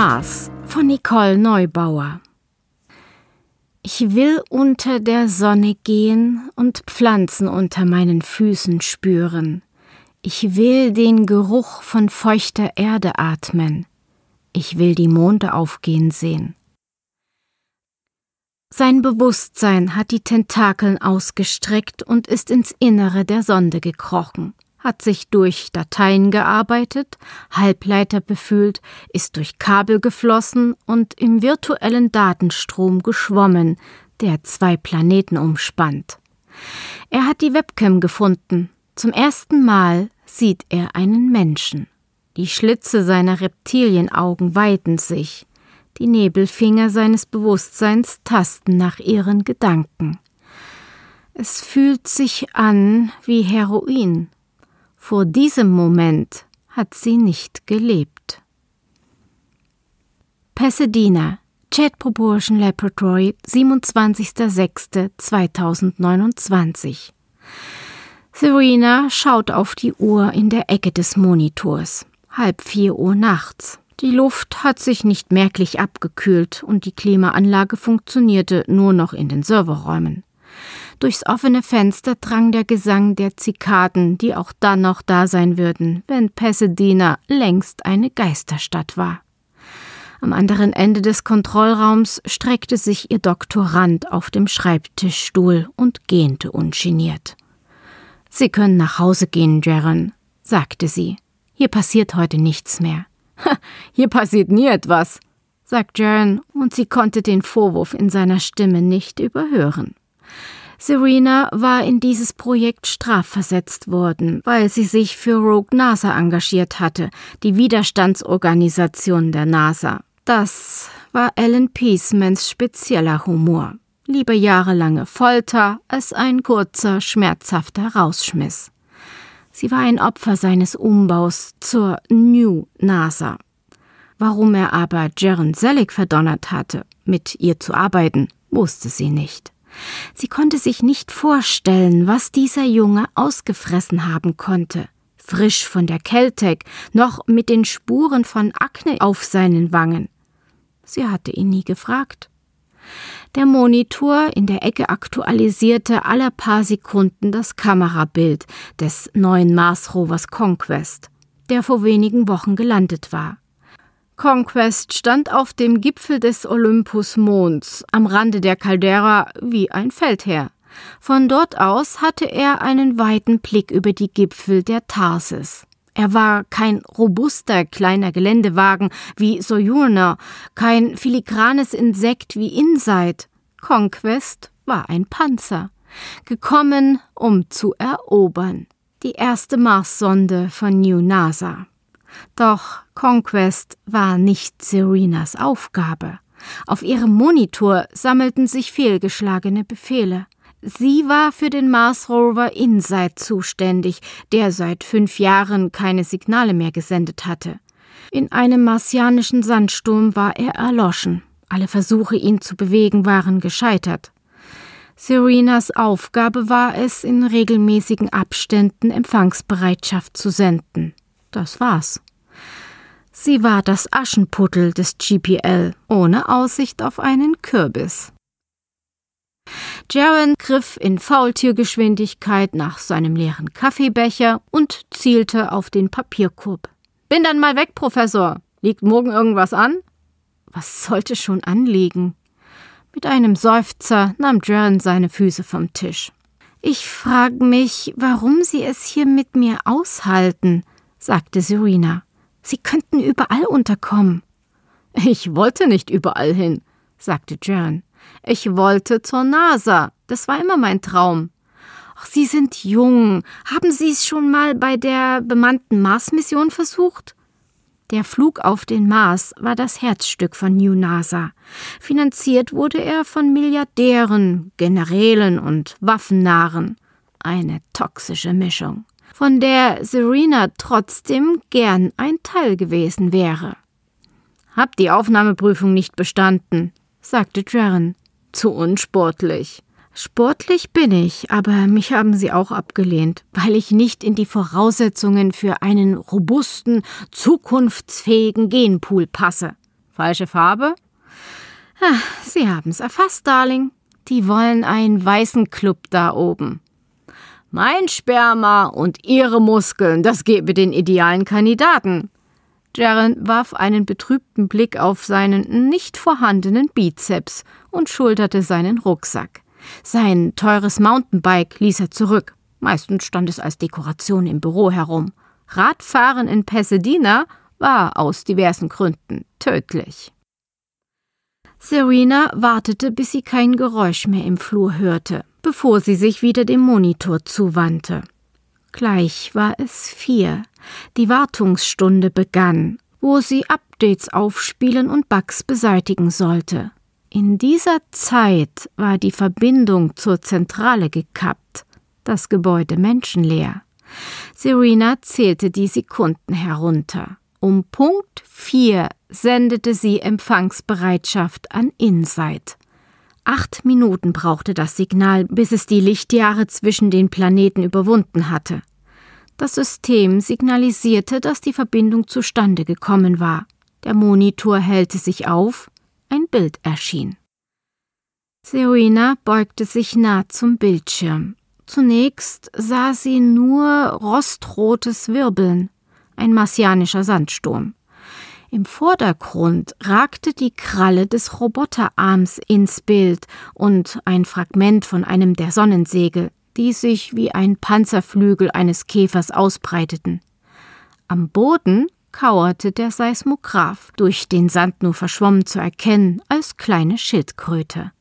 Mars von Nicole Neubauer. Ich will unter der Sonne gehen und Pflanzen unter meinen Füßen spüren. Ich will den Geruch von feuchter Erde atmen. Ich will die Monde aufgehen sehen. Sein Bewusstsein hat die Tentakeln ausgestreckt und ist ins Innere der Sonde gekrochen hat sich durch Dateien gearbeitet, Halbleiter befühlt, ist durch Kabel geflossen und im virtuellen Datenstrom geschwommen, der zwei Planeten umspannt. Er hat die Webcam gefunden. Zum ersten Mal sieht er einen Menschen. Die Schlitze seiner Reptilienaugen weiten sich. Die Nebelfinger seines Bewusstseins tasten nach ihren Gedanken. Es fühlt sich an wie Heroin, vor diesem Moment hat sie nicht gelebt. Pasadena, Jet Proportion Laboratory, 27.06.2029. Serena schaut auf die Uhr in der Ecke des Monitors. Halb vier Uhr nachts. Die Luft hat sich nicht merklich abgekühlt und die Klimaanlage funktionierte nur noch in den Serverräumen. Durchs offene Fenster drang der Gesang der Zikaden, die auch dann noch da sein würden, wenn Pasadena längst eine Geisterstadt war. Am anderen Ende des Kontrollraums streckte sich ihr Doktorand auf dem Schreibtischstuhl und gähnte ungeniert. Sie können nach Hause gehen, Jaron, sagte sie. Hier passiert heute nichts mehr. Hier passiert nie etwas, sagt Jaron, und sie konnte den Vorwurf in seiner Stimme nicht überhören. Serena war in dieses Projekt strafversetzt worden, weil sie sich für Rogue NASA engagiert hatte, die Widerstandsorganisation der NASA. Das war Alan Peasemans spezieller Humor. Lieber jahrelange Folter als ein kurzer, schmerzhafter Rausschmiss. Sie war ein Opfer seines Umbaus zur New NASA. Warum er aber Jaren Selig verdonnert hatte, mit ihr zu arbeiten, wusste sie nicht. Sie konnte sich nicht vorstellen, was dieser Junge ausgefressen haben konnte. Frisch von der Keltek, noch mit den Spuren von Akne auf seinen Wangen. Sie hatte ihn nie gefragt. Der Monitor in der Ecke aktualisierte alle paar Sekunden das Kamerabild des neuen Mars Rovers Conquest, der vor wenigen Wochen gelandet war. Conquest stand auf dem Gipfel des Olympus-Monds am Rande der Caldera wie ein Feldherr. Von dort aus hatte er einen weiten Blick über die Gipfel der Tarsis. Er war kein robuster kleiner Geländewagen wie Sojourner, kein filigranes Insekt wie Insight. Conquest war ein Panzer, gekommen, um zu erobern. Die erste Marssonde von New NASA. Doch Conquest war nicht Serenas Aufgabe. Auf ihrem Monitor sammelten sich fehlgeschlagene Befehle. Sie war für den Mars Rover Insight zuständig, der seit fünf Jahren keine Signale mehr gesendet hatte. In einem martianischen Sandsturm war er erloschen. Alle Versuche, ihn zu bewegen, waren gescheitert. Serenas Aufgabe war es, in regelmäßigen Abständen Empfangsbereitschaft zu senden. Das war's. Sie war das Aschenputtel des GPL, ohne Aussicht auf einen Kürbis. Jaron griff in Faultiergeschwindigkeit nach seinem leeren Kaffeebecher und zielte auf den Papierkorb. Bin dann mal weg, Professor. Liegt morgen irgendwas an? Was sollte schon anliegen? Mit einem Seufzer nahm Jaron seine Füße vom Tisch. Ich frage mich, warum Sie es hier mit mir aushalten, sagte Serena. Sie könnten überall unterkommen. Ich wollte nicht überall hin, sagte Jern. Ich wollte zur NASA. Das war immer mein Traum. Ach, Sie sind jung. Haben Sie es schon mal bei der bemannten Mars-Mission versucht? Der Flug auf den Mars war das Herzstück von New NASA. Finanziert wurde er von Milliardären, Generälen und Waffennarren. Eine toxische Mischung von der Serena trotzdem gern ein Teil gewesen wäre. Hab die Aufnahmeprüfung nicht bestanden, sagte Jaren. Zu unsportlich. Sportlich bin ich, aber mich haben sie auch abgelehnt, weil ich nicht in die Voraussetzungen für einen robusten, zukunftsfähigen Genpool passe. Falsche Farbe? Ah, Sie haben's erfasst, Darling. Die wollen einen weißen Club da oben. Mein Sperma und Ihre Muskeln, das gebe den idealen Kandidaten. Jaren warf einen betrübten Blick auf seinen nicht vorhandenen Bizeps und schulterte seinen Rucksack. Sein teures Mountainbike ließ er zurück. Meistens stand es als Dekoration im Büro herum. Radfahren in Pasadena war aus diversen Gründen tödlich. Serena wartete, bis sie kein Geräusch mehr im Flur hörte, bevor sie sich wieder dem Monitor zuwandte. Gleich war es vier. Die Wartungsstunde begann, wo sie Updates aufspielen und Bugs beseitigen sollte. In dieser Zeit war die Verbindung zur Zentrale gekappt, das Gebäude menschenleer. Serena zählte die Sekunden herunter. Um Punkt vier sendete sie Empfangsbereitschaft an Insight. Acht Minuten brauchte das Signal, bis es die Lichtjahre zwischen den Planeten überwunden hatte. Das System signalisierte, dass die Verbindung zustande gekommen war. Der Monitor hellte sich auf, ein Bild erschien. Serena beugte sich nah zum Bildschirm. Zunächst sah sie nur rostrotes Wirbeln, ein martianischer Sandsturm. Im Vordergrund ragte die Kralle des Roboterarms ins Bild und ein Fragment von einem der Sonnensegel, die sich wie ein Panzerflügel eines Käfers ausbreiteten. Am Boden kauerte der Seismograph, durch den Sand nur verschwommen zu erkennen, als kleine Schildkröte.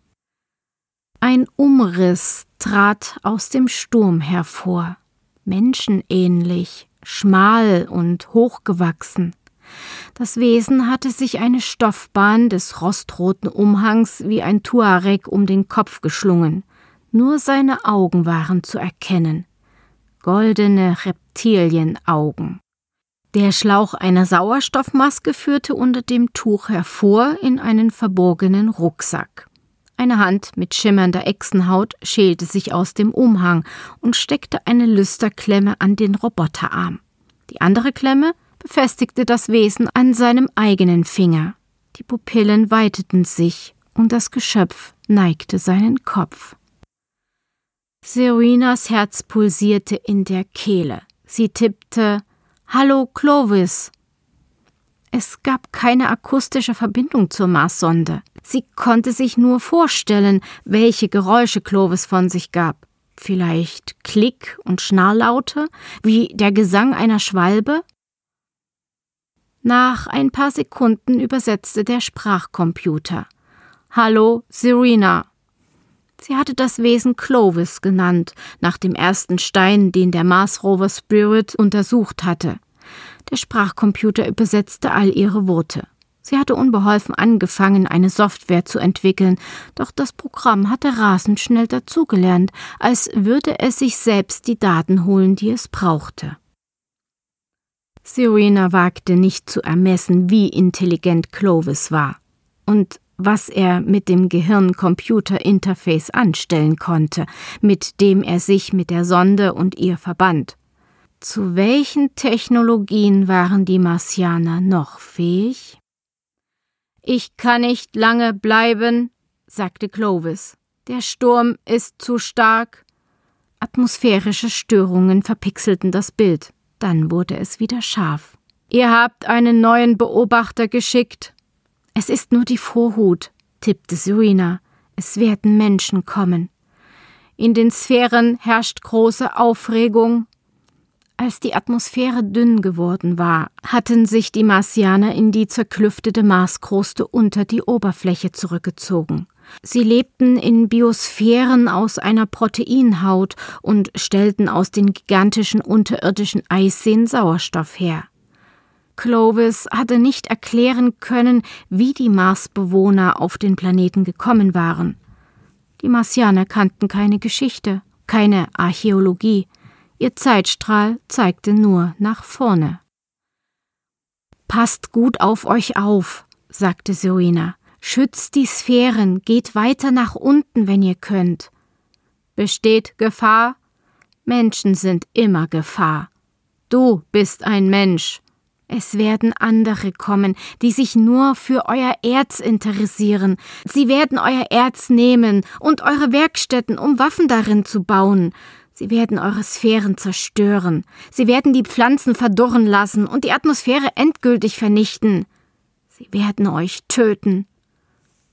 Ein Umriss trat aus dem Sturm hervor, menschenähnlich, schmal und hochgewachsen. Das Wesen hatte sich eine Stoffbahn des rostroten Umhangs wie ein Tuareg um den Kopf geschlungen. Nur seine Augen waren zu erkennen. Goldene Reptilienaugen. Der Schlauch einer Sauerstoffmaske führte unter dem Tuch hervor in einen verborgenen Rucksack. Eine Hand mit schimmernder Echsenhaut schälte sich aus dem Umhang und steckte eine Lüsterklemme an den Roboterarm. Die andere Klemme befestigte das Wesen an seinem eigenen Finger. Die Pupillen weiteten sich und das Geschöpf neigte seinen Kopf. Serenas Herz pulsierte in der Kehle. Sie tippte Hallo Clovis. Es gab keine akustische Verbindung zur Marssonde. Sie konnte sich nur vorstellen, welche Geräusche Clovis von sich gab. Vielleicht Klick und Schnarrlaute, wie der Gesang einer Schwalbe? Nach ein paar Sekunden übersetzte der Sprachcomputer. Hallo, Serena. Sie hatte das Wesen Clovis genannt, nach dem ersten Stein, den der Mars Rover Spirit untersucht hatte. Der Sprachcomputer übersetzte all ihre Worte. Sie hatte unbeholfen angefangen, eine Software zu entwickeln, doch das Programm hatte rasend schnell dazugelernt, als würde es sich selbst die Daten holen, die es brauchte. Serena wagte nicht zu ermessen, wie intelligent Clovis war. Und was er mit dem Gehirn-Computer-Interface anstellen konnte, mit dem er sich mit der Sonde und ihr verband. Zu welchen Technologien waren die Marsianer noch fähig? Ich kann nicht lange bleiben, sagte Clovis. Der Sturm ist zu stark. Atmosphärische Störungen verpixelten das Bild. Dann wurde es wieder scharf. Ihr habt einen neuen Beobachter geschickt, es ist nur die Vorhut, tippte Serena. Es werden Menschen kommen. In den Sphären herrscht große Aufregung. Als die Atmosphäre dünn geworden war, hatten sich die Marsianer in die zerklüftete Marskruste unter die Oberfläche zurückgezogen. Sie lebten in Biosphären aus einer Proteinhaut und stellten aus den gigantischen unterirdischen Eisseen Sauerstoff her. Clovis hatte nicht erklären können, wie die Marsbewohner auf den Planeten gekommen waren. Die Marsianer kannten keine Geschichte, keine Archäologie. Ihr Zeitstrahl zeigte nur nach vorne. Passt gut auf euch auf, sagte Serena. Schützt die Sphären, geht weiter nach unten, wenn ihr könnt. Besteht Gefahr? Menschen sind immer Gefahr. Du bist ein Mensch, Es werden andere kommen, die sich nur für euer Erz interessieren. Sie werden euer Erz nehmen und eure Werkstätten, um Waffen darin zu bauen. Sie werden eure Sphären zerstören. Sie werden die Pflanzen verdorren lassen und die Atmosphäre endgültig vernichten. Sie werden euch töten.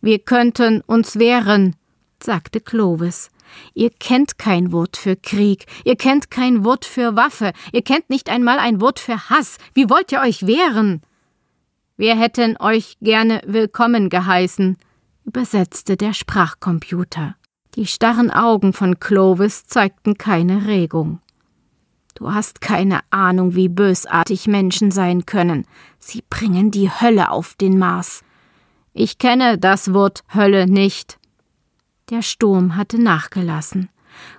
Wir könnten uns wehren, sagte Clovis. Ihr kennt kein Wort für Krieg, ihr kennt kein Wort für Waffe, ihr kennt nicht einmal ein Wort für Hass. Wie wollt ihr euch wehren? Wir hätten euch gerne willkommen geheißen, übersetzte der Sprachcomputer. Die starren Augen von Clovis zeigten keine Regung. Du hast keine Ahnung, wie bösartig Menschen sein können. Sie bringen die Hölle auf den Mars. Ich kenne das Wort Hölle nicht. Der Sturm hatte nachgelassen.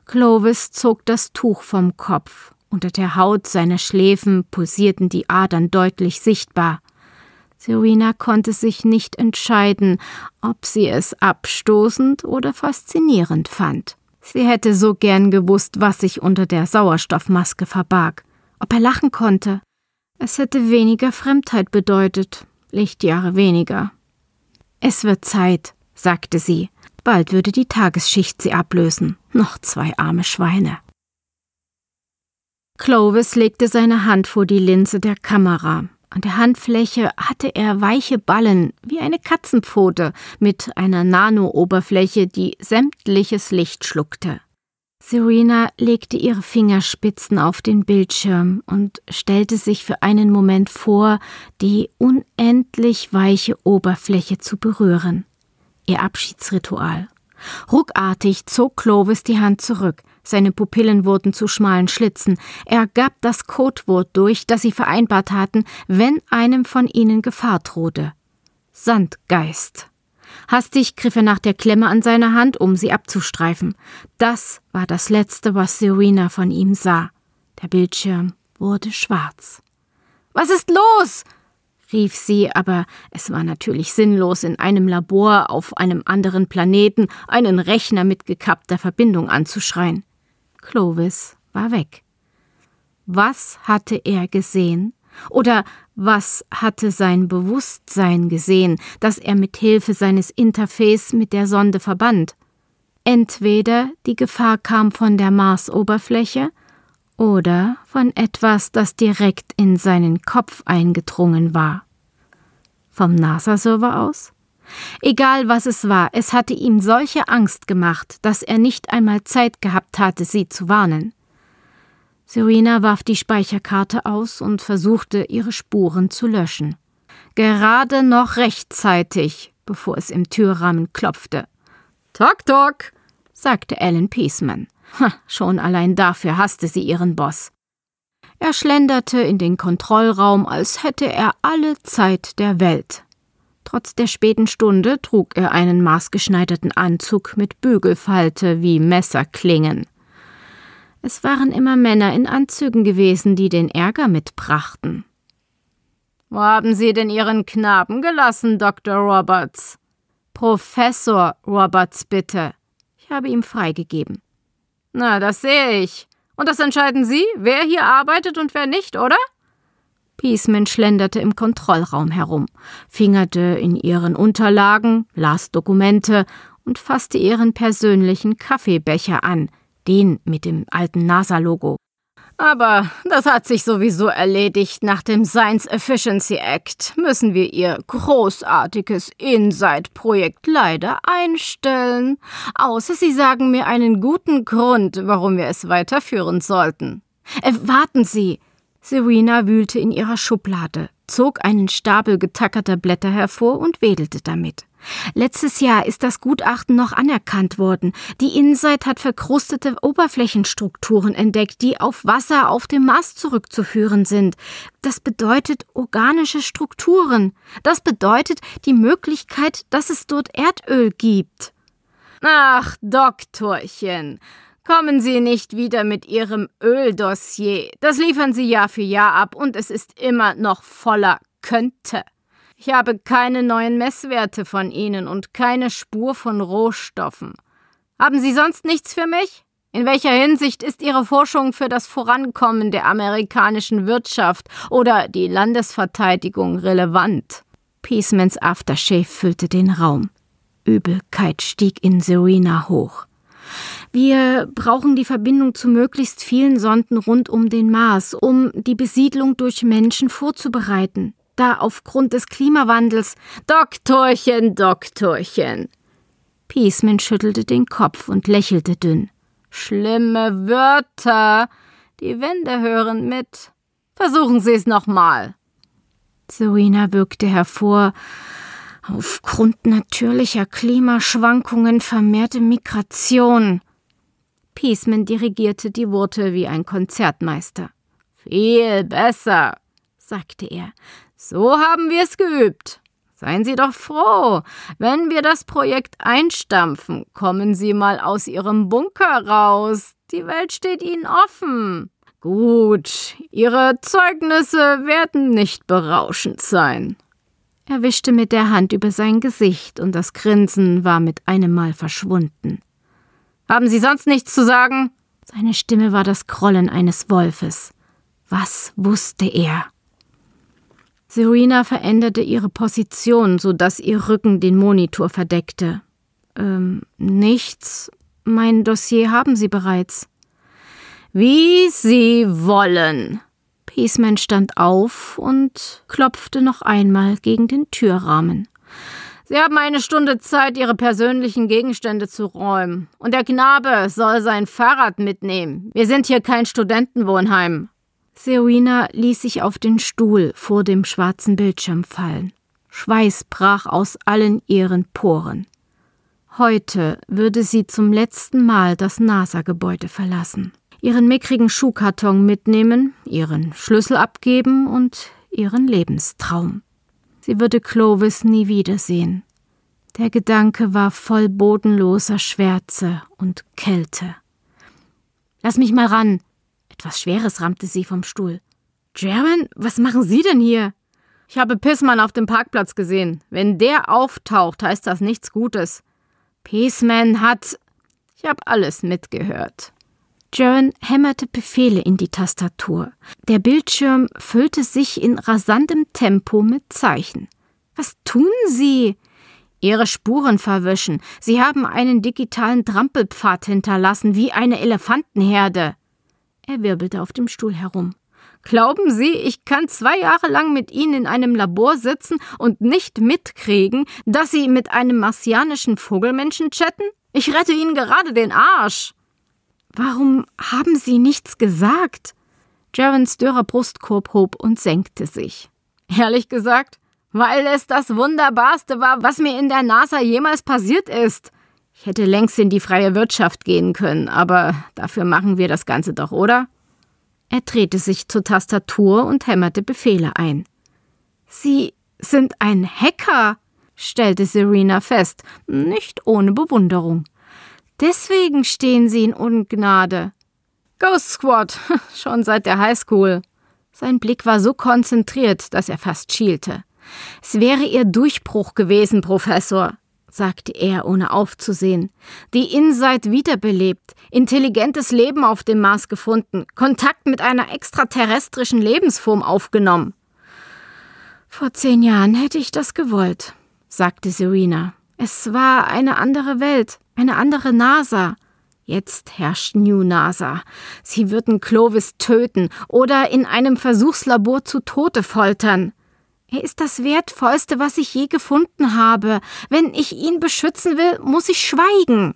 Clovis zog das Tuch vom Kopf. Unter der Haut seiner Schläfen pulsierten die Adern deutlich sichtbar. Serena konnte sich nicht entscheiden, ob sie es abstoßend oder faszinierend fand. Sie hätte so gern gewusst, was sich unter der Sauerstoffmaske verbarg. Ob er lachen konnte. Es hätte weniger Fremdheit bedeutet, Lichtjahre weniger. Es wird Zeit, sagte sie. Bald würde die Tagesschicht sie ablösen. Noch zwei arme Schweine. Clovis legte seine Hand vor die Linse der Kamera. An der Handfläche hatte er weiche Ballen wie eine Katzenpfote mit einer Nano-Oberfläche, die sämtliches Licht schluckte. Serena legte ihre Fingerspitzen auf den Bildschirm und stellte sich für einen Moment vor, die unendlich weiche Oberfläche zu berühren ihr Abschiedsritual. Ruckartig zog Clovis die Hand zurück. Seine Pupillen wurden zu schmalen Schlitzen. Er gab das Codewort durch, das sie vereinbart hatten, wenn einem von ihnen Gefahr drohte. Sandgeist. Hastig griff er nach der Klemme an seiner Hand, um sie abzustreifen. Das war das Letzte, was Serena von ihm sah. Der Bildschirm wurde schwarz. Was ist los? rief sie, aber es war natürlich sinnlos, in einem Labor auf einem anderen Planeten einen Rechner mit gekappter Verbindung anzuschreien. Clovis war weg. Was hatte er gesehen? Oder was hatte sein Bewusstsein gesehen, das er mit Hilfe seines Interface mit der Sonde verband? Entweder die Gefahr kam von der Marsoberfläche oder von etwas, das direkt in seinen Kopf eingedrungen war. Vom NASA-Server aus? Egal was es war, es hatte ihm solche Angst gemacht, dass er nicht einmal Zeit gehabt hatte, sie zu warnen. Serena warf die Speicherkarte aus und versuchte, ihre Spuren zu löschen. Gerade noch rechtzeitig, bevor es im Türrahmen klopfte. Tok, tok, sagte Alan Peaceman. Ha, schon allein dafür hasste sie ihren Boss. Er schlenderte in den Kontrollraum, als hätte er alle Zeit der Welt. Trotz der späten Stunde trug er einen maßgeschneiderten Anzug mit Bügelfalte wie Messerklingen. Es waren immer Männer in Anzügen gewesen, die den Ärger mitbrachten. Wo haben Sie denn Ihren Knaben gelassen, Dr. Roberts? Professor Roberts, bitte. Ich habe ihm freigegeben. Na, das sehe ich. Und das entscheiden Sie, wer hier arbeitet und wer nicht, oder? Peaceman schlenderte im Kontrollraum herum, fingerte in ihren Unterlagen, las Dokumente und fasste ihren persönlichen Kaffeebecher an, den mit dem alten NASA-Logo. Aber das hat sich sowieso erledigt. Nach dem Science Efficiency Act müssen wir Ihr großartiges Insight-Projekt leider einstellen. Außer Sie sagen mir einen guten Grund, warum wir es weiterführen sollten. Äh, warten Sie! Serena wühlte in ihrer Schublade, zog einen Stapel getackerter Blätter hervor und wedelte damit. Letztes Jahr ist das Gutachten noch anerkannt worden. Die Insight hat verkrustete Oberflächenstrukturen entdeckt, die auf Wasser auf dem Mars zurückzuführen sind. Das bedeutet organische Strukturen. Das bedeutet die Möglichkeit, dass es dort Erdöl gibt. Ach, Doktorchen, kommen Sie nicht wieder mit Ihrem Öldossier. Das liefern Sie Jahr für Jahr ab und es ist immer noch voller könnte. Ich habe keine neuen Messwerte von Ihnen und keine Spur von Rohstoffen. Haben Sie sonst nichts für mich? In welcher Hinsicht ist Ihre Forschung für das Vorankommen der amerikanischen Wirtschaft oder die Landesverteidigung relevant? Peacemans Aftershave füllte den Raum. Übelkeit stieg in Serena hoch. Wir brauchen die Verbindung zu möglichst vielen Sonden rund um den Mars, um die Besiedlung durch Menschen vorzubereiten. Da aufgrund des Klimawandels. Doktorchen, Doktorchen. Peaceman schüttelte den Kopf und lächelte dünn. Schlimme Wörter. Die Wände hören mit. Versuchen Sie es nochmal. Serena wirkte hervor, aufgrund natürlicher Klimaschwankungen vermehrte Migration. Peaceman dirigierte die Worte wie ein Konzertmeister. Viel besser, sagte er. So haben wir es geübt. Seien Sie doch froh. Wenn wir das Projekt einstampfen, kommen Sie mal aus Ihrem Bunker raus. Die Welt steht Ihnen offen. Gut, Ihre Zeugnisse werden nicht berauschend sein. Er wischte mit der Hand über sein Gesicht, und das Grinsen war mit einem Mal verschwunden. Haben Sie sonst nichts zu sagen? Seine Stimme war das Grollen eines Wolfes. Was wusste er? Serena veränderte ihre Position, so dass ihr Rücken den Monitor verdeckte. Ähm, nichts. Mein Dossier haben Sie bereits. Wie Sie wollen. Peaceman stand auf und klopfte noch einmal gegen den Türrahmen. Sie haben eine Stunde Zeit, Ihre persönlichen Gegenstände zu räumen. Und der Knabe soll sein Fahrrad mitnehmen. Wir sind hier kein Studentenwohnheim. Serena ließ sich auf den Stuhl vor dem schwarzen Bildschirm fallen. Schweiß brach aus allen ihren Poren. Heute würde sie zum letzten Mal das NASA-Gebäude verlassen, ihren mickrigen Schuhkarton mitnehmen, ihren Schlüssel abgeben und ihren Lebenstraum. Sie würde Clovis nie wiedersehen. Der Gedanke war voll bodenloser Schwärze und Kälte. Lass mich mal ran, etwas Schweres rammte sie vom Stuhl. Jaren, was machen Sie denn hier? Ich habe Pissmann auf dem Parkplatz gesehen. Wenn der auftaucht, heißt das nichts Gutes. Peaceman hat. Ich habe alles mitgehört. Jaren hämmerte Befehle in die Tastatur. Der Bildschirm füllte sich in rasantem Tempo mit Zeichen. Was tun Sie? Ihre Spuren verwischen. Sie haben einen digitalen Trampelpfad hinterlassen, wie eine Elefantenherde. Er wirbelte auf dem Stuhl herum. Glauben Sie, ich kann zwei Jahre lang mit Ihnen in einem Labor sitzen und nicht mitkriegen, dass Sie mit einem martianischen Vogelmenschen chatten? Ich rette Ihnen gerade den Arsch. Warum haben Sie nichts gesagt? Jarens dürrer Brustkorb hob und senkte sich. Ehrlich gesagt, weil es das Wunderbarste war, was mir in der NASA jemals passiert ist. Ich hätte längst in die freie Wirtschaft gehen können, aber dafür machen wir das Ganze doch, oder? Er drehte sich zur Tastatur und hämmerte Befehle ein. Sie sind ein Hacker, stellte Serena fest, nicht ohne Bewunderung. Deswegen stehen Sie in Ungnade. Ghost Squad, schon seit der Highschool. Sein Blick war so konzentriert, dass er fast schielte. Es wäre Ihr Durchbruch gewesen, Professor sagte er, ohne aufzusehen. Die Insight wiederbelebt, intelligentes Leben auf dem Mars gefunden, Kontakt mit einer extraterrestrischen Lebensform aufgenommen. Vor zehn Jahren hätte ich das gewollt, sagte Serena. Es war eine andere Welt, eine andere NASA. Jetzt herrscht New NASA. Sie würden Clovis töten oder in einem Versuchslabor zu Tode foltern. Er ist das Wertvollste, was ich je gefunden habe. Wenn ich ihn beschützen will, muss ich schweigen.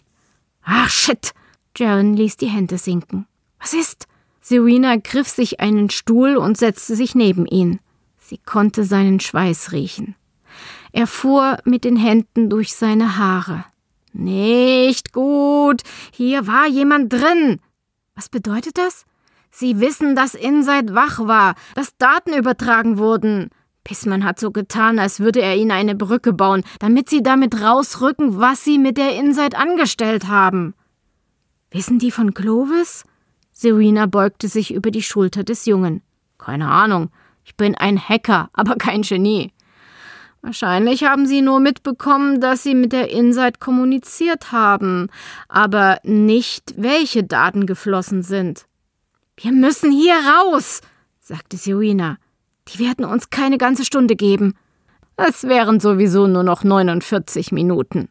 Ach, shit! Jaren ließ die Hände sinken. Was ist? Serena griff sich einen Stuhl und setzte sich neben ihn. Sie konnte seinen Schweiß riechen. Er fuhr mit den Händen durch seine Haare. Nicht gut. Hier war jemand drin. Was bedeutet das? Sie wissen, dass Inside wach war, dass Daten übertragen wurden. Pissmann hat so getan, als würde er ihnen eine Brücke bauen, damit sie damit rausrücken, was sie mit der Inside angestellt haben. Wissen die von Clovis? Serena beugte sich über die Schulter des Jungen. Keine Ahnung. Ich bin ein Hacker, aber kein Genie. Wahrscheinlich haben Sie nur mitbekommen, dass Sie mit der Insight kommuniziert haben, aber nicht, welche Daten geflossen sind. Wir müssen hier raus, sagte Serena. Die werden uns keine ganze Stunde geben. Es wären sowieso nur noch 49 Minuten.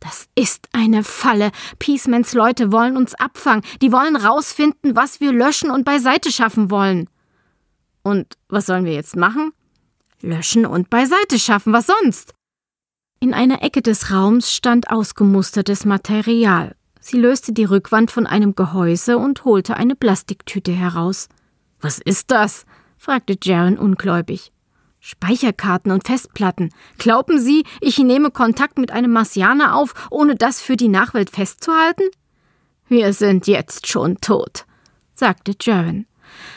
Das ist eine Falle. Peacemans Leute wollen uns abfangen. Die wollen rausfinden, was wir löschen und beiseite schaffen wollen. Und was sollen wir jetzt machen? Löschen und beiseite schaffen, was sonst? In einer Ecke des Raums stand ausgemustertes Material. Sie löste die Rückwand von einem Gehäuse und holte eine Plastiktüte heraus. Was ist das? Fragte Jaren ungläubig. Speicherkarten und Festplatten. Glauben Sie, ich nehme Kontakt mit einem Marsianer auf, ohne das für die Nachwelt festzuhalten? Wir sind jetzt schon tot, sagte Jaren.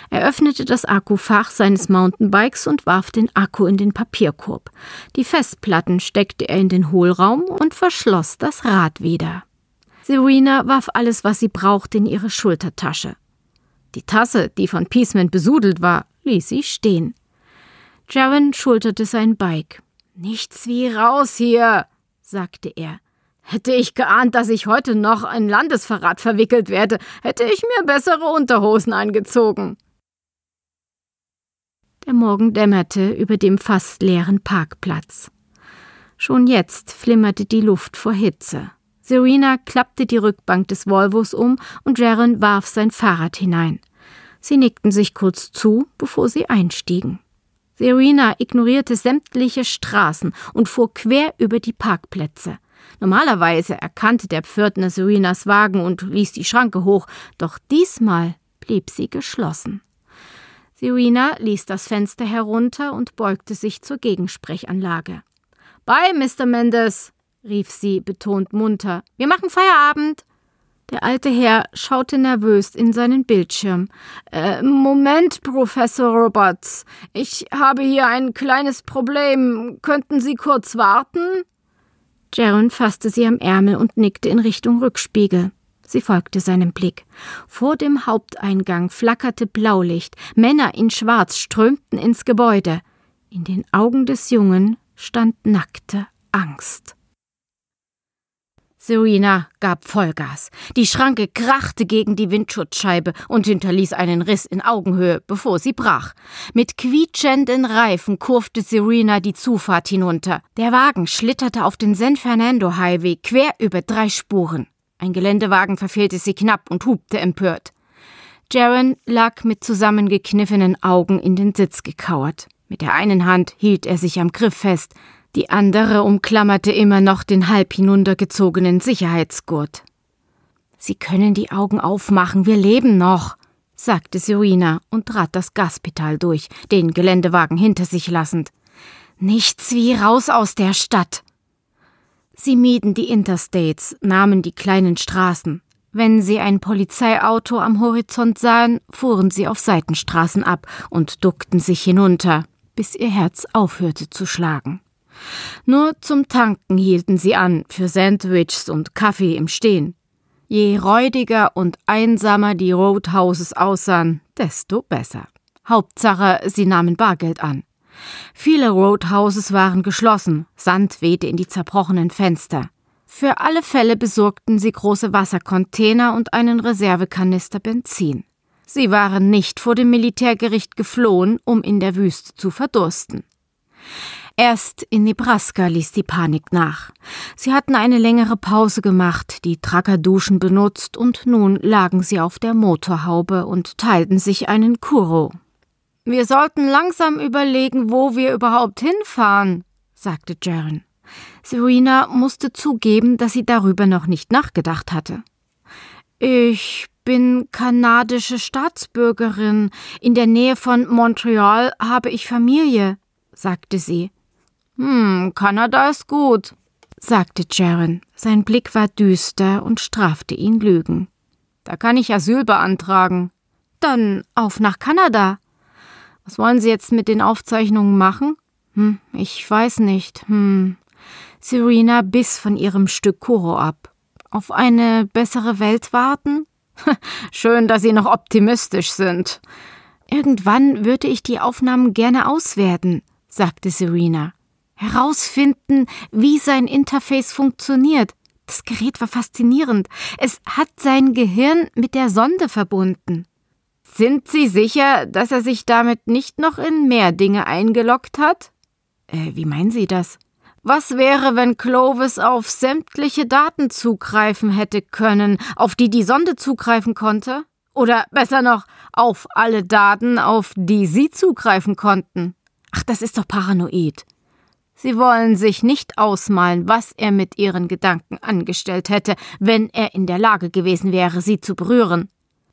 Er öffnete das Akkufach seines Mountainbikes und warf den Akku in den Papierkorb. Die Festplatten steckte er in den Hohlraum und verschloss das Rad wieder. Serena warf alles, was sie brauchte, in ihre Schultertasche. Die Tasse, die von Peaceman besudelt war, ließ sie stehen. Jaron schulterte sein Bike. Nichts wie raus hier, sagte er. Hätte ich geahnt, dass ich heute noch in Landesverrat verwickelt werde, hätte ich mir bessere Unterhosen angezogen. Der Morgen dämmerte über dem fast leeren Parkplatz. Schon jetzt flimmerte die Luft vor Hitze. Serena klappte die Rückbank des Volvos um und Jaron warf sein Fahrrad hinein. Sie nickten sich kurz zu, bevor sie einstiegen. Serena ignorierte sämtliche Straßen und fuhr quer über die Parkplätze. Normalerweise erkannte der Pförtner Serenas Wagen und ließ die Schranke hoch, doch diesmal blieb sie geschlossen. Serena ließ das Fenster herunter und beugte sich zur Gegensprechanlage. Bye, Mr. Mendes, rief sie betont munter. Wir machen Feierabend. Der alte Herr schaute nervös in seinen Bildschirm. Äh, Moment, Professor Roberts. Ich habe hier ein kleines Problem. Könnten Sie kurz warten? Jaron fasste sie am Ärmel und nickte in Richtung Rückspiegel. Sie folgte seinem Blick. Vor dem Haupteingang flackerte Blaulicht. Männer in Schwarz strömten ins Gebäude. In den Augen des Jungen stand nackte Angst. Serena gab Vollgas. Die Schranke krachte gegen die Windschutzscheibe und hinterließ einen Riss in Augenhöhe, bevor sie brach. Mit quietschenden Reifen kurfte Serena die Zufahrt hinunter. Der Wagen schlitterte auf den San Fernando Highway quer über drei Spuren. Ein Geländewagen verfehlte sie knapp und hupte empört. Jaron lag mit zusammengekniffenen Augen in den Sitz gekauert. Mit der einen Hand hielt er sich am Griff fest, die andere umklammerte immer noch den halb hinuntergezogenen Sicherheitsgurt. Sie können die Augen aufmachen, wir leben noch, sagte Serena und trat das Gaspedal durch, den Geländewagen hinter sich lassend. Nichts wie raus aus der Stadt. Sie mieden die Interstates, nahmen die kleinen Straßen. Wenn sie ein Polizeiauto am Horizont sahen, fuhren sie auf Seitenstraßen ab und duckten sich hinunter, bis ihr Herz aufhörte zu schlagen. Nur zum Tanken hielten sie an, für Sandwiches und Kaffee im Stehen. Je räudiger und einsamer die Roadhouses aussahen, desto besser. Hauptsache, sie nahmen Bargeld an. Viele Roadhouses waren geschlossen, Sand wehte in die zerbrochenen Fenster. Für alle Fälle besorgten sie große Wassercontainer und einen Reservekanister Benzin. Sie waren nicht vor dem Militärgericht geflohen, um in der Wüste zu verdursten. Erst in Nebraska ließ die Panik nach. Sie hatten eine längere Pause gemacht, die Trackerduschen benutzt und nun lagen sie auf der Motorhaube und teilten sich einen Kuro. Wir sollten langsam überlegen, wo wir überhaupt hinfahren, sagte Jaren. Serena musste zugeben, dass sie darüber noch nicht nachgedacht hatte. Ich bin kanadische Staatsbürgerin. In der Nähe von Montreal habe ich Familie, sagte sie. Hm, Kanada ist gut, sagte Jaron. Sein Blick war düster und strafte ihn Lügen. Da kann ich Asyl beantragen. Dann auf nach Kanada. Was wollen Sie jetzt mit den Aufzeichnungen machen? Hm, ich weiß nicht. Hm. Serena biss von ihrem Stück Kuro ab. Auf eine bessere Welt warten? Schön, dass Sie noch optimistisch sind. Irgendwann würde ich die Aufnahmen gerne auswerten, sagte Serena. Herausfinden, wie sein Interface funktioniert. Das Gerät war faszinierend. Es hat sein Gehirn mit der Sonde verbunden. Sind Sie sicher, dass er sich damit nicht noch in mehr Dinge eingeloggt hat? Äh, wie meinen Sie das? Was wäre, wenn Clovis auf sämtliche Daten zugreifen hätte können, auf die die Sonde zugreifen konnte? Oder besser noch, auf alle Daten, auf die Sie zugreifen konnten? Ach, das ist doch paranoid. Sie wollen sich nicht ausmalen, was er mit ihren Gedanken angestellt hätte, wenn er in der Lage gewesen wäre, sie zu berühren.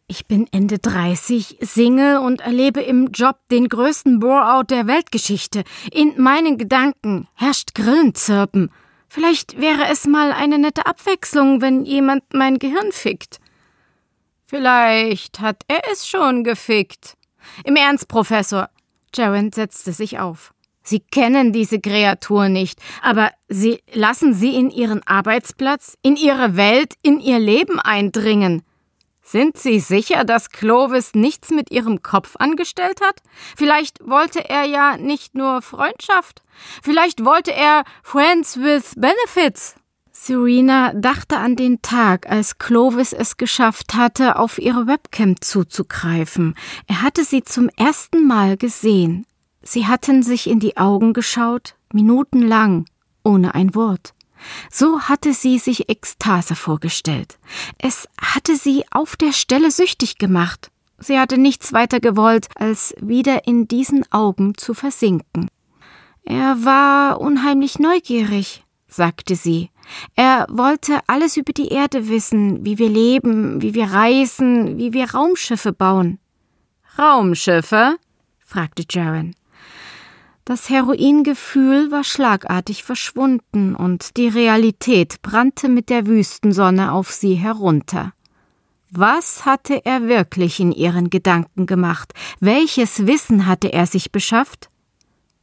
Ich bin Ende 30, Single und erlebe im Job den größten Bore-out der Weltgeschichte. In meinen Gedanken herrscht Grillenzirpen. Vielleicht wäre es mal eine nette Abwechslung, wenn jemand mein Gehirn fickt. Vielleicht hat er es schon gefickt. Im Ernst, Professor. Jaren setzte sich auf. Sie kennen diese Kreatur nicht, aber Sie lassen sie in Ihren Arbeitsplatz, in Ihre Welt, in Ihr Leben eindringen. Sind Sie sicher, dass Clovis nichts mit Ihrem Kopf angestellt hat? Vielleicht wollte er ja nicht nur Freundschaft. Vielleicht wollte er Friends with Benefits. Serena dachte an den Tag, als Clovis es geschafft hatte, auf ihre Webcam zuzugreifen. Er hatte sie zum ersten Mal gesehen. Sie hatten sich in die Augen geschaut, minutenlang, ohne ein Wort. So hatte sie sich Ekstase vorgestellt. Es hatte sie auf der Stelle süchtig gemacht. Sie hatte nichts weiter gewollt, als wieder in diesen Augen zu versinken. Er war unheimlich neugierig, sagte sie. Er wollte alles über die Erde wissen, wie wir leben, wie wir reisen, wie wir Raumschiffe bauen. Raumschiffe? fragte Jaren. Das Heroingefühl war schlagartig verschwunden und die Realität brannte mit der Wüstensonne auf sie herunter. Was hatte er wirklich in ihren Gedanken gemacht? Welches Wissen hatte er sich beschafft?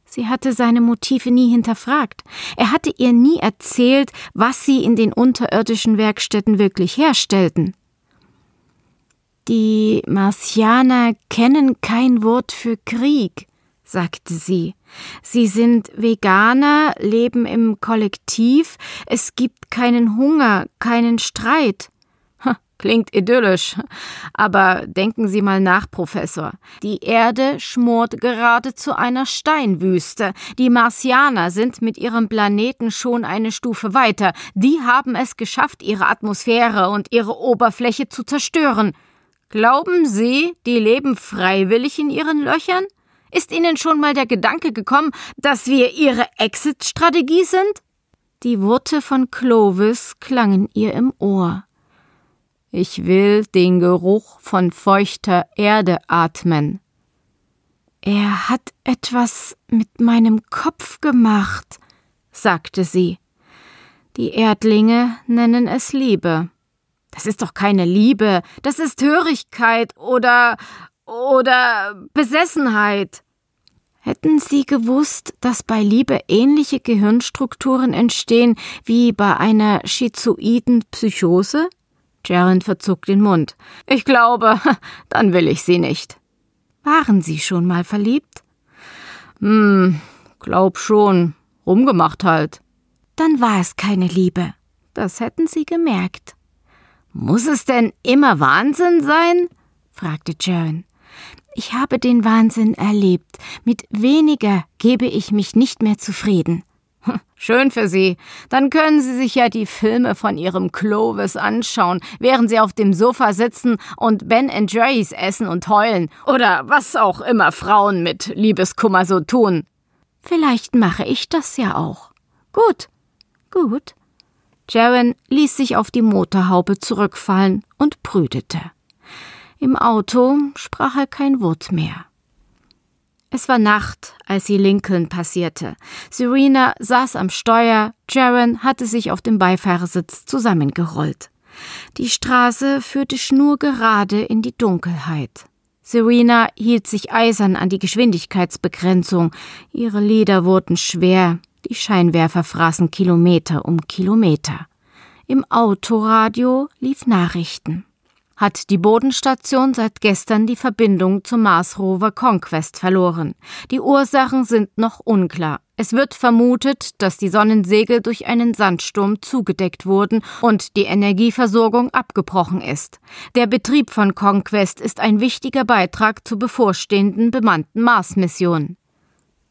Sie hatte seine Motive nie hinterfragt. Er hatte ihr nie erzählt, was sie in den unterirdischen Werkstätten wirklich herstellten. Die Martianer kennen kein Wort für Krieg, sagte sie. Sie sind Veganer, leben im Kollektiv, es gibt keinen Hunger, keinen Streit. Klingt idyllisch. Aber denken Sie mal nach, Professor. Die Erde schmort gerade zu einer Steinwüste. Die Martianer sind mit ihrem Planeten schon eine Stufe weiter. Die haben es geschafft, ihre Atmosphäre und ihre Oberfläche zu zerstören. Glauben Sie, die leben freiwillig in ihren Löchern? Ist Ihnen schon mal der Gedanke gekommen, dass wir Ihre Exit-Strategie sind? Die Worte von Clovis klangen ihr im Ohr. Ich will den Geruch von feuchter Erde atmen. Er hat etwas mit meinem Kopf gemacht, sagte sie. Die Erdlinge nennen es Liebe. Das ist doch keine Liebe, das ist Hörigkeit oder oder Besessenheit. Hätten Sie gewusst, dass bei Liebe ähnliche Gehirnstrukturen entstehen wie bei einer schizoiden Psychose? Gerald verzog den Mund. Ich glaube, dann will ich Sie nicht. Waren Sie schon mal verliebt? Hm, glaub schon. Rumgemacht halt. Dann war es keine Liebe. Das hätten Sie gemerkt. Muss es denn immer Wahnsinn sein? fragte Jaren. Ich habe den Wahnsinn erlebt. Mit weniger gebe ich mich nicht mehr zufrieden. Schön für Sie. Dann können Sie sich ja die Filme von Ihrem Clovis anschauen, während Sie auf dem Sofa sitzen und Ben Jerry's essen und heulen. Oder was auch immer Frauen mit Liebeskummer so tun. Vielleicht mache ich das ja auch. Gut. Gut. Jaren ließ sich auf die Motorhaube zurückfallen und brütete. Im Auto sprach er kein Wort mehr. Es war Nacht, als sie Lincoln passierte. Serena saß am Steuer, Jaron hatte sich auf dem Beifahrersitz zusammengerollt. Die Straße führte schnurgerade in die Dunkelheit. Serena hielt sich eisern an die Geschwindigkeitsbegrenzung. Ihre Lieder wurden schwer, die Scheinwerfer fraßen Kilometer um Kilometer. Im Autoradio lief Nachrichten hat die Bodenstation seit gestern die Verbindung zum Mars Rover Conquest verloren. Die Ursachen sind noch unklar. Es wird vermutet, dass die Sonnensegel durch einen Sandsturm zugedeckt wurden und die Energieversorgung abgebrochen ist. Der Betrieb von Conquest ist ein wichtiger Beitrag zur bevorstehenden bemannten Mars-Mission.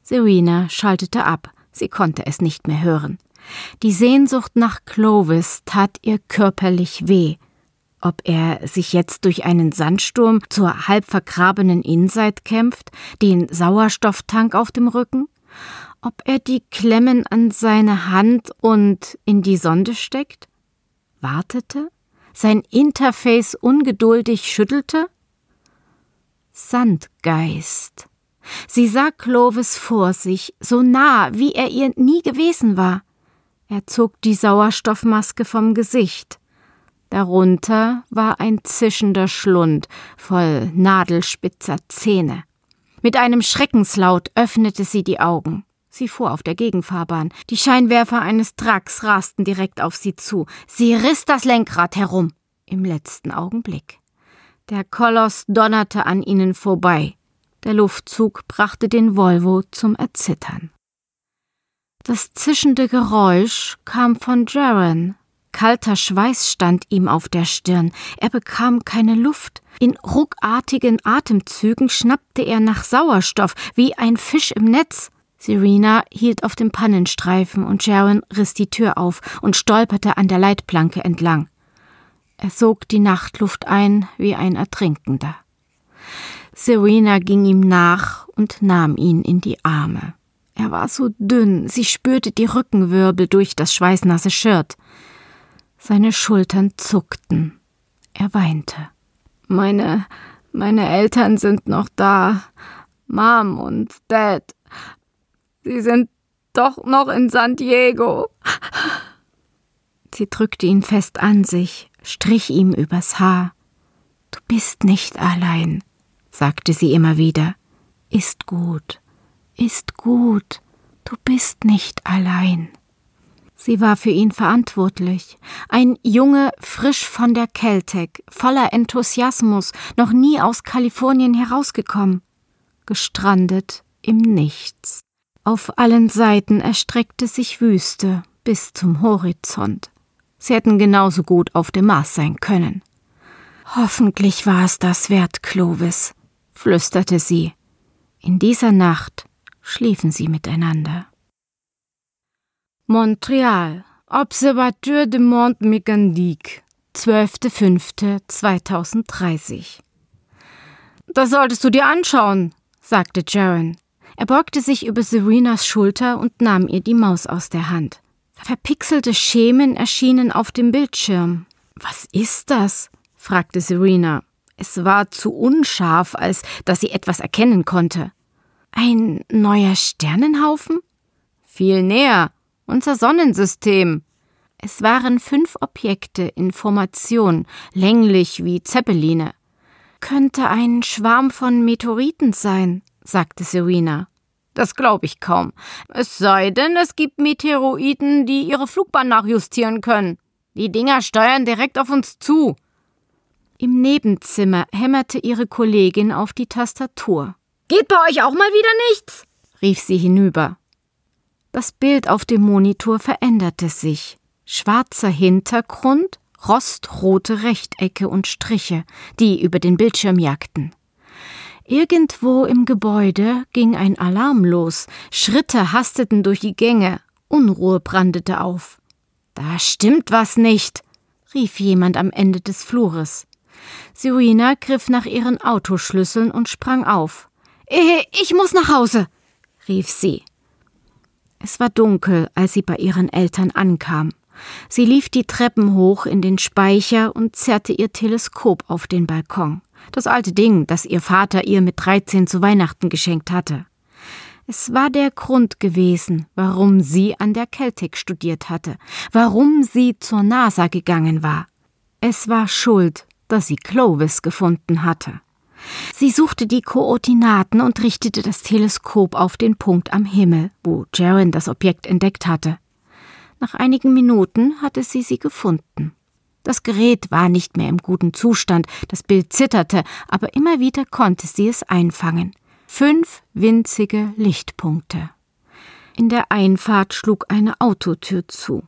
Serena schaltete ab. Sie konnte es nicht mehr hören. Die Sehnsucht nach Clovis tat ihr körperlich weh. Ob er sich jetzt durch einen Sandsturm zur halb vergrabenen Inside kämpft, den Sauerstofftank auf dem Rücken? Ob er die Klemmen an seine Hand und in die Sonde steckt? Wartete? Sein Interface ungeduldig schüttelte? Sandgeist. Sie sah Clovis vor sich, so nah, wie er ihr nie gewesen war. Er zog die Sauerstoffmaske vom Gesicht. Darunter war ein zischender Schlund voll nadelspitzer Zähne. Mit einem Schreckenslaut öffnete sie die Augen. Sie fuhr auf der Gegenfahrbahn. Die Scheinwerfer eines Trucks rasten direkt auf sie zu. Sie riss das Lenkrad herum. Im letzten Augenblick. Der Koloss donnerte an ihnen vorbei. Der Luftzug brachte den Volvo zum Erzittern. Das zischende Geräusch kam von Jaron, Kalter Schweiß stand ihm auf der Stirn, er bekam keine Luft. In ruckartigen Atemzügen schnappte er nach Sauerstoff, wie ein Fisch im Netz. Serena hielt auf dem Pannenstreifen und Sharon riss die Tür auf und stolperte an der Leitplanke entlang. Er sog die Nachtluft ein wie ein Ertrinkender. Serena ging ihm nach und nahm ihn in die Arme. Er war so dünn, sie spürte die Rückenwirbel durch das schweißnasse Shirt. Seine Schultern zuckten. Er weinte. Meine, meine Eltern sind noch da. Mom und Dad. Sie sind doch noch in San Diego. Sie drückte ihn fest an sich, strich ihm übers Haar. Du bist nicht allein, sagte sie immer wieder. Ist gut, ist gut, du bist nicht allein. Sie war für ihn verantwortlich. Ein Junge, frisch von der Keltec, voller Enthusiasmus, noch nie aus Kalifornien herausgekommen. Gestrandet im Nichts. Auf allen Seiten erstreckte sich Wüste bis zum Horizont. Sie hätten genauso gut auf dem Mars sein können. Hoffentlich war es das wert, Clovis, flüsterte sie. In dieser Nacht schliefen sie miteinander. Montreal, Observateur de Monde Mécanique, 12.05.2030. Das solltest du dir anschauen, sagte Jaron. Er beugte sich über Serenas Schulter und nahm ihr die Maus aus der Hand. Verpixelte Schemen erschienen auf dem Bildschirm. Was ist das? fragte Serena. Es war zu unscharf, als dass sie etwas erkennen konnte. Ein neuer Sternenhaufen? Viel näher, unser Sonnensystem. Es waren fünf Objekte in Formation, länglich wie Zeppeline. Könnte ein Schwarm von Meteoriten sein, sagte Serena. Das glaube ich kaum. Es sei denn, es gibt Meteoroiden, die ihre Flugbahn nachjustieren können. Die Dinger steuern direkt auf uns zu. Im Nebenzimmer hämmerte ihre Kollegin auf die Tastatur. Geht bei euch auch mal wieder nichts? rief sie hinüber. Das Bild auf dem Monitor veränderte sich. Schwarzer Hintergrund, rostrote Rechtecke und Striche, die über den Bildschirm jagten. Irgendwo im Gebäude ging ein Alarm los, Schritte hasteten durch die Gänge, Unruhe brandete auf. Da stimmt was nicht, rief jemand am Ende des Flures. Serena griff nach ihren Autoschlüsseln und sprang auf. Ich muss nach Hause, rief sie. Es war dunkel, als sie bei ihren Eltern ankam. Sie lief die Treppen hoch in den Speicher und zerrte ihr Teleskop auf den Balkon. Das alte Ding, das ihr Vater ihr mit 13 zu Weihnachten geschenkt hatte. Es war der Grund gewesen, warum sie an der Celtic studiert hatte, warum sie zur NASA gegangen war. Es war Schuld, dass sie Clovis gefunden hatte. Sie suchte die Koordinaten und richtete das Teleskop auf den Punkt am Himmel, wo Jaren das Objekt entdeckt hatte. Nach einigen Minuten hatte sie sie gefunden. Das Gerät war nicht mehr im guten Zustand, das Bild zitterte, aber immer wieder konnte sie es einfangen. Fünf winzige Lichtpunkte. In der Einfahrt schlug eine Autotür zu.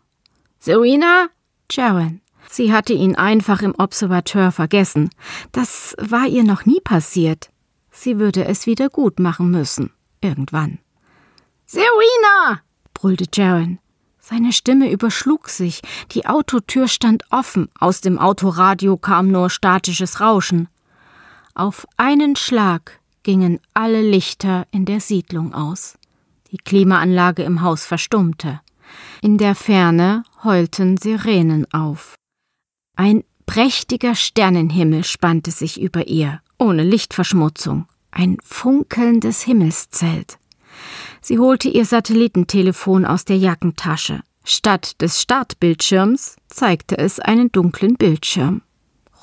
Serena? Sharon. Sie hatte ihn einfach im Observateur vergessen. Das war ihr noch nie passiert. Sie würde es wieder gut machen müssen. Irgendwann. Serena! brüllte Jaron. Seine Stimme überschlug sich, die Autotür stand offen, aus dem Autoradio kam nur statisches Rauschen. Auf einen Schlag gingen alle Lichter in der Siedlung aus. Die Klimaanlage im Haus verstummte. In der Ferne heulten Sirenen auf. Ein prächtiger Sternenhimmel spannte sich über ihr, ohne Lichtverschmutzung, ein funkelndes Himmelszelt. Sie holte ihr Satellitentelefon aus der Jackentasche. Statt des Startbildschirms zeigte es einen dunklen Bildschirm.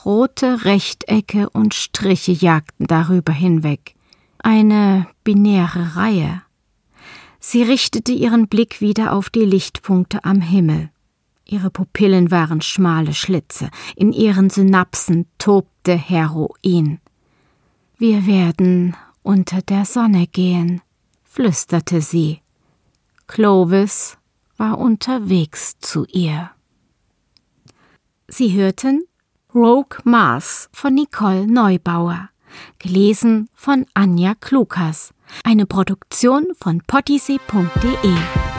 Rote Rechtecke und Striche jagten darüber hinweg. Eine binäre Reihe. Sie richtete ihren Blick wieder auf die Lichtpunkte am Himmel. Ihre Pupillen waren schmale Schlitze, in ihren Synapsen tobte Heroin. Wir werden unter der Sonne gehen, flüsterte sie. Clovis war unterwegs zu ihr. Sie hörten Rogue Mars von Nicole Neubauer, gelesen von Anja Klukas, eine Produktion von pottysee.de.